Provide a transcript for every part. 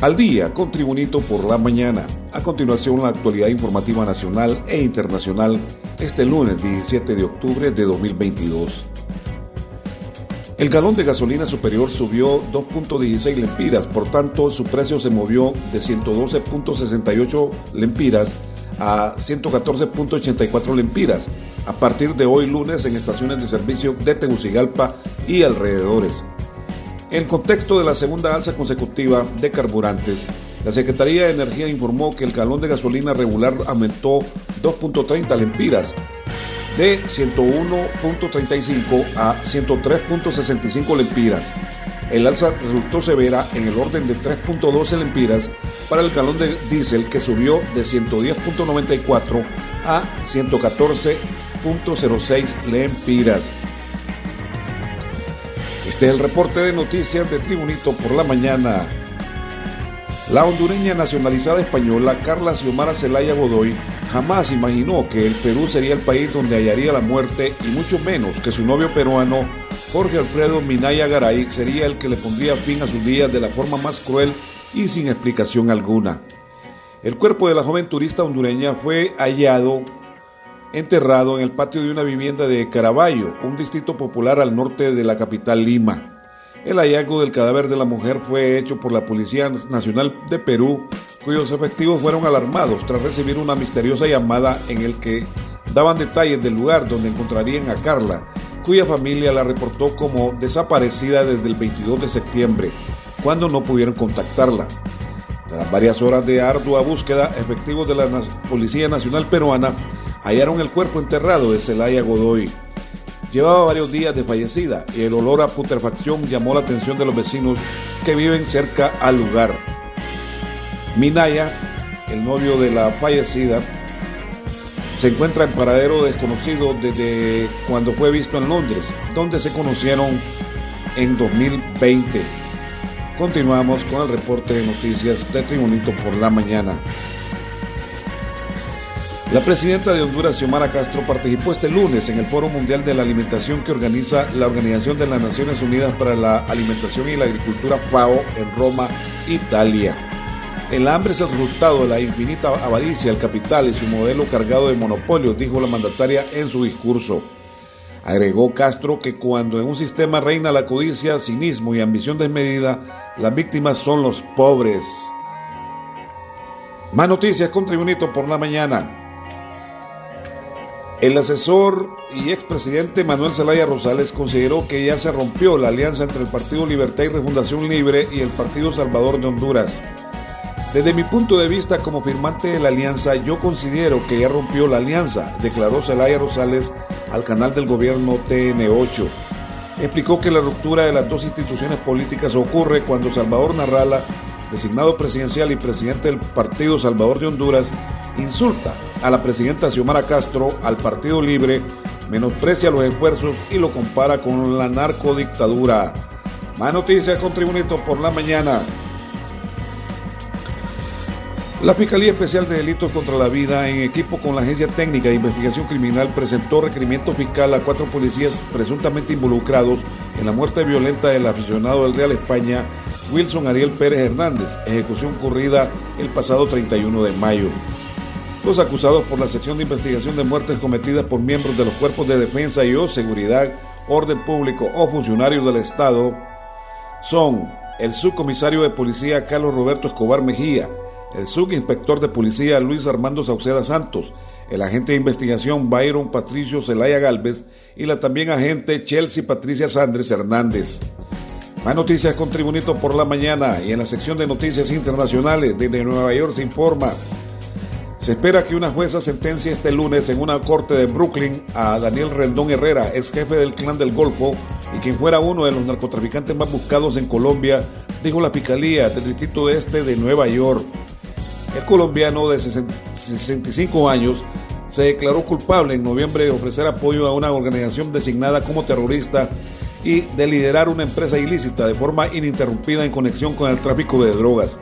Al día con Tribunito por la mañana. A continuación la actualidad informativa nacional e internacional este lunes 17 de octubre de 2022. El galón de gasolina superior subió 2.16 lempiras, por tanto su precio se movió de 112.68 lempiras a 114.84 lempiras a partir de hoy lunes en estaciones de servicio de Tegucigalpa y alrededores. En contexto de la segunda alza consecutiva de carburantes, la Secretaría de Energía informó que el galón de gasolina regular aumentó 2.30 lempiras, de 101.35 a 103.65 lempiras. El alza resultó severa en el orden de 3.12 lempiras para el galón de diésel que subió de 110.94 a 114.06 lempiras. Este es el reporte de noticias de Tribunito por la mañana. La hondureña nacionalizada española Carla Xiomara Zelaya Godoy jamás imaginó que el Perú sería el país donde hallaría la muerte y mucho menos que su novio peruano Jorge Alfredo Minaya Garay sería el que le pondría fin a sus días de la forma más cruel y sin explicación alguna. El cuerpo de la joven turista hondureña fue hallado enterrado en el patio de una vivienda de Caraballo, un distrito popular al norte de la capital Lima. El hallazgo del cadáver de la mujer fue hecho por la Policía Nacional de Perú, cuyos efectivos fueron alarmados tras recibir una misteriosa llamada en el que daban detalles del lugar donde encontrarían a Carla, cuya familia la reportó como desaparecida desde el 22 de septiembre, cuando no pudieron contactarla. Tras varias horas de ardua búsqueda, efectivos de la Policía Nacional Peruana hallaron el cuerpo enterrado de Celaya Godoy. Llevaba varios días de fallecida y el olor a putrefacción llamó la atención de los vecinos que viven cerca al lugar. Minaya, el novio de la fallecida, se encuentra en paradero desconocido desde cuando fue visto en Londres, donde se conocieron en 2020. Continuamos con el reporte de noticias de Tribunito por la mañana. La presidenta de Honduras, Xiomara Castro, participó este lunes en el Foro Mundial de la Alimentación que organiza la Organización de las Naciones Unidas para la Alimentación y la Agricultura FAO en Roma, Italia. El hambre es el resultado de la infinita avaricia del capital y su modelo cargado de monopolios, dijo la mandataria en su discurso. Agregó Castro que cuando en un sistema reina la codicia, cinismo y ambición desmedida, las víctimas son los pobres. Más noticias con Tribunito por la mañana. El asesor y expresidente Manuel Zelaya Rosales consideró que ya se rompió la alianza entre el Partido Libertad y Refundación Libre y el Partido Salvador de Honduras. Desde mi punto de vista como firmante de la alianza, yo considero que ya rompió la alianza, declaró Zelaya Rosales al canal del gobierno TN8. Explicó que la ruptura de las dos instituciones políticas ocurre cuando Salvador Narrala, designado presidencial y presidente del Partido Salvador de Honduras, insulta a la presidenta Xiomara Castro, al Partido Libre, menosprecia los esfuerzos y lo compara con la narcodictadura. Más noticias con Tribunito por la mañana. La Fiscalía Especial de Delitos contra la Vida, en equipo con la Agencia Técnica de Investigación Criminal, presentó requerimiento fiscal a cuatro policías presuntamente involucrados en la muerte violenta del aficionado del Real España, Wilson Ariel Pérez Hernández, ejecución ocurrida el pasado 31 de mayo. Los acusados por la sección de investigación de muertes cometidas por miembros de los cuerpos de defensa y o seguridad, orden público o funcionarios del Estado son el subcomisario de policía Carlos Roberto Escobar Mejía, el subinspector de policía Luis Armando Sauceda Santos, el agente de investigación Byron Patricio Zelaya Galvez y la también agente Chelsea Patricia Sandres Hernández. Más noticias con Tribunito por la mañana y en la sección de noticias internacionales desde Nueva York se informa se espera que una jueza sentencie este lunes en una corte de Brooklyn a Daniel Rendón Herrera, ex jefe del clan del Golfo y quien fuera uno de los narcotraficantes más buscados en Colombia, dijo la Fiscalía del Distrito Este de Nueva York. El colombiano de 65 años se declaró culpable en noviembre de ofrecer apoyo a una organización designada como terrorista y de liderar una empresa ilícita de forma ininterrumpida en conexión con el tráfico de drogas.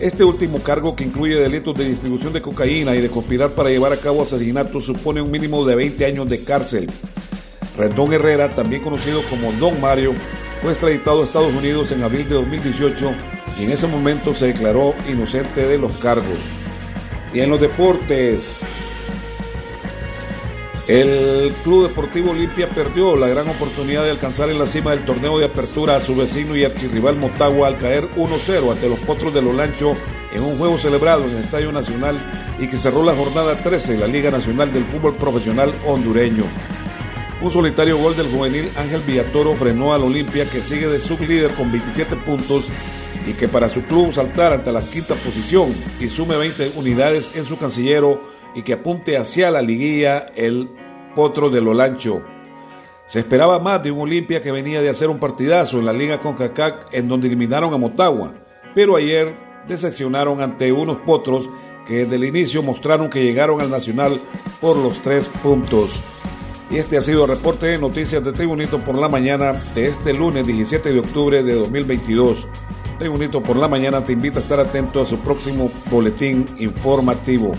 Este último cargo, que incluye delitos de distribución de cocaína y de conspirar para llevar a cabo asesinatos, supone un mínimo de 20 años de cárcel. Rendón Herrera, también conocido como Don Mario, fue extraditado a Estados Unidos en abril de 2018 y en ese momento se declaró inocente de los cargos. Y en los deportes, el Club Deportivo Olimpia perdió la gran oportunidad de alcanzar en la cima del torneo de apertura a su vecino y archirrival Motagua al caer 1-0 ante los Potros de Lolancho en un juego celebrado en el Estadio Nacional y que cerró la jornada 13 de la Liga Nacional del Fútbol Profesional Hondureño. Un solitario gol del juvenil Ángel Villatoro frenó al Olimpia que sigue de sublíder con 27 puntos y que para su club saltar ante la quinta posición y sume 20 unidades en su cancillero y que apunte hacia la liguilla el potro de Lolancho. Se esperaba más de un Olimpia que venía de hacer un partidazo en la Liga CONCACAC en donde eliminaron a Motagua, pero ayer decepcionaron ante unos potros que desde el inicio mostraron que llegaron al Nacional por los tres puntos. Y este ha sido el reporte de noticias de Tribunito por la mañana de este lunes 17 de octubre de 2022. Tribunito por la mañana te invita a estar atento a su próximo boletín informativo.